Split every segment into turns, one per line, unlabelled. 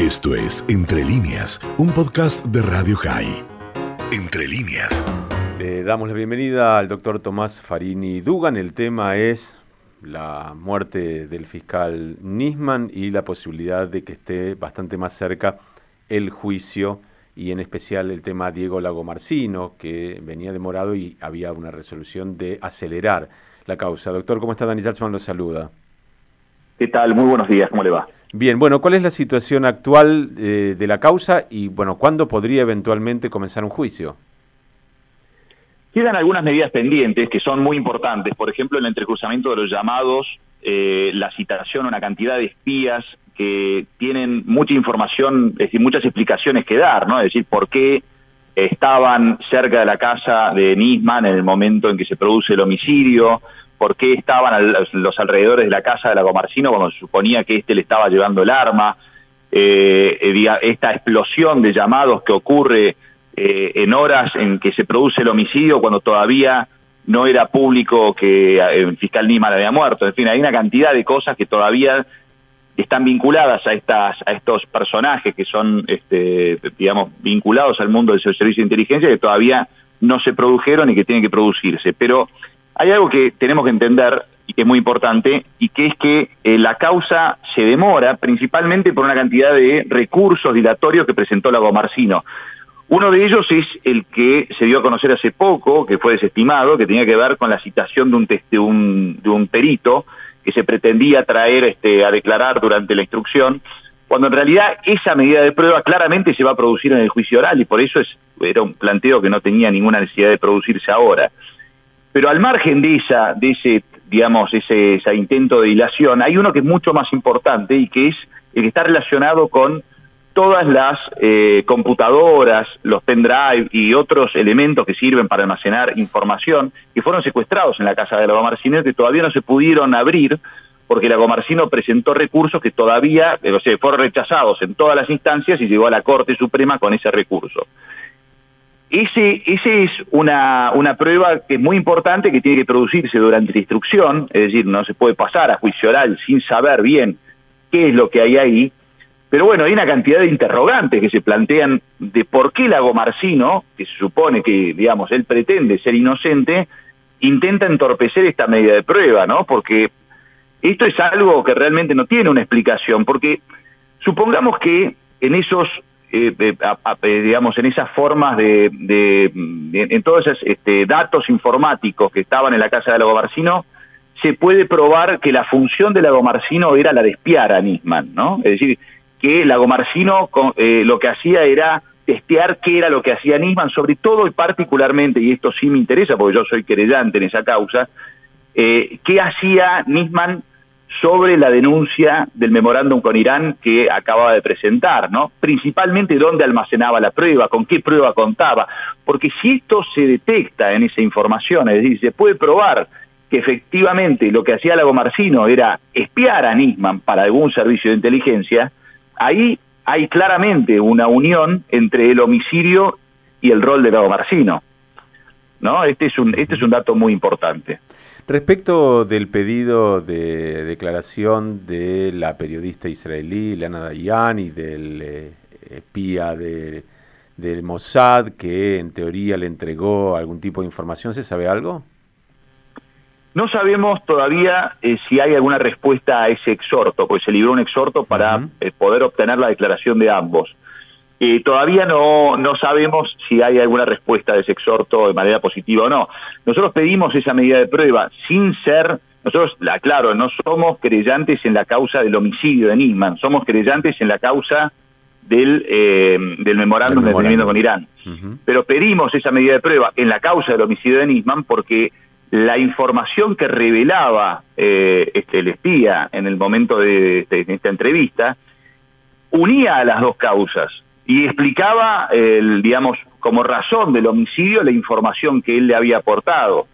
Esto es Entre líneas, un podcast de Radio High. Entre líneas.
Le damos la bienvenida al doctor Tomás Farini Dugan. El tema es la muerte del fiscal Nisman y la posibilidad de que esté bastante más cerca el juicio y en especial el tema Diego Lagomarcino, que venía demorado y había una resolución de acelerar la causa. Doctor, ¿cómo está? Dani Salzman lo saluda.
¿Qué tal? Muy buenos días, ¿cómo le va?
Bien, bueno, ¿cuál es la situación actual eh, de la causa y, bueno, cuándo podría eventualmente comenzar un juicio?
Quedan algunas medidas pendientes que son muy importantes, por ejemplo, el entrecruzamiento de los llamados, eh, la citación a una cantidad de espías que tienen mucha información, es decir, muchas explicaciones que dar, ¿no? Es decir, por qué estaban cerca de la casa de Nisman en el momento en que se produce el homicidio, por qué estaban los alrededores de la casa de la Gomarcino cuando se suponía que éste le estaba llevando el arma, eh, eh, esta explosión de llamados que ocurre eh, en horas en que se produce el homicidio cuando todavía no era público que el fiscal Nisman había muerto. En fin, hay una cantidad de cosas que todavía están vinculadas a estas a estos personajes que son este, digamos vinculados al mundo del servicio de inteligencia que todavía no se produjeron y que tienen que producirse pero hay algo que tenemos que entender y que es muy importante, y que es que eh, la causa se demora principalmente por una cantidad de recursos dilatorios que presentó la Gomarcino. Uno de ellos es el que se dio a conocer hace poco, que fue desestimado, que tenía que ver con la citación de un, de un, de un perito que se pretendía traer este, a declarar durante la instrucción, cuando en realidad esa medida de prueba claramente se va a producir en el juicio oral y por eso es, era un planteo que no tenía ninguna necesidad de producirse ahora. Pero al margen de esa, de ese, digamos, ese, intento de dilación, hay uno que es mucho más importante y que es el que está relacionado con todas las eh, computadoras, los pendrive y otros elementos que sirven para almacenar información que fueron secuestrados en la casa de la Gomarcino que todavía no se pudieron abrir porque la Gomarcino presentó recursos que todavía eh, o sea, fueron rechazados en todas las instancias y llegó a la Corte Suprema con ese recurso. Ese, ese es una, una prueba que es muy importante que tiene que producirse durante la instrucción, es decir, no se puede pasar a juicio oral sin saber bien qué es lo que hay ahí, pero bueno, hay una cantidad de interrogantes que se plantean de por qué Lago Marcino, que se supone que, digamos, él pretende ser inocente, intenta entorpecer esta medida de prueba, ¿no? Porque esto es algo que realmente no tiene una explicación, porque supongamos que en esos eh, eh, digamos, en esas formas de, de, en todos esos este, datos informáticos que estaban en la casa de Lago Marcino, se puede probar que la función de Lago Marcino era la de espiar a Nisman, ¿no? Es decir, que Lago Marcino eh, lo que hacía era testear qué era lo que hacía Nisman, sobre todo y particularmente, y esto sí me interesa porque yo soy querellante en esa causa, eh, qué hacía Nisman sobre la denuncia del memorándum con Irán que acababa de presentar, ¿no? Principalmente dónde almacenaba la prueba, con qué prueba contaba, porque si esto se detecta en esa información, es decir, se puede probar que efectivamente lo que hacía Lago Marcino era espiar a Nisman para algún servicio de inteligencia, ahí hay claramente una unión entre el homicidio y el rol de Lago Marcino. ¿No? Este es un este es un dato muy importante.
Respecto del pedido de declaración de la periodista israelí Lana Dayan y del eh, espía de, del Mossad que en teoría le entregó algún tipo de información, ¿se sabe algo?
No sabemos todavía eh, si hay alguna respuesta a ese exhorto, pues se libró un exhorto para eh, poder obtener la declaración de ambos. Eh, todavía no, no sabemos si hay alguna respuesta de ese exhorto de manera positiva o no. Nosotros pedimos esa medida de prueba sin ser, nosotros, la, claro, no somos creyentes en la causa del homicidio de Nisman, somos creyentes en la causa del, eh, del memorándum de entendimiento con Irán. Pero pedimos esa medida de prueba en la causa del homicidio de Nisman porque la información que revelaba eh, este, el espía en el momento de, de esta entrevista unía a las dos causas y explicaba, el, digamos, como razón del homicidio la información que él le había aportado.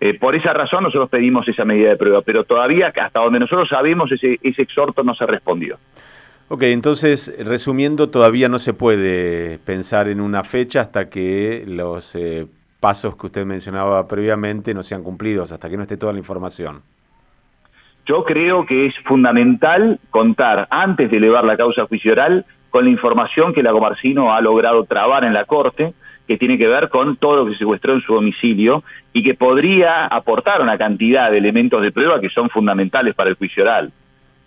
Eh, por esa razón nosotros pedimos esa medida de prueba, pero todavía, hasta donde nosotros sabemos, ese, ese exhorto no se respondió.
Ok, entonces, resumiendo, todavía no se puede pensar en una fecha hasta que los eh, pasos que usted mencionaba previamente no sean cumplidos, hasta que no esté toda la información.
yo creo que es fundamental contar, antes de elevar la causa juicio oral, con la información que Lagomarcino ha logrado trabar en la Corte, que tiene que ver con todo lo que se secuestró en su domicilio y que podría aportar una cantidad de elementos de prueba que son fundamentales para el juicio oral.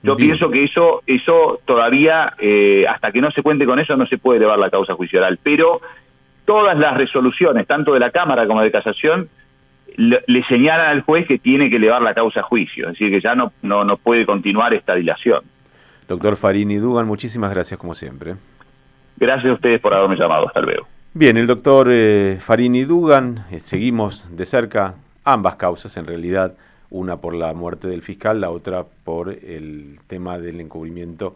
Yo pienso que eso, eso todavía, eh, hasta que no se cuente con eso, no se puede elevar la causa juicio oral. Pero todas las resoluciones, tanto de la Cámara como de Casación, le, señalan al juez que tiene que elevar la causa a juicio, es decir, que ya no, no, no puede continuar esta dilación.
Doctor Farini Dugan, muchísimas gracias como siempre.
Gracias a ustedes por haberme llamado. Hasta luego.
Bien, el doctor eh, Farini Dugan, eh, seguimos de cerca ambas causas en realidad, una por la muerte del fiscal, la otra por el tema del encubrimiento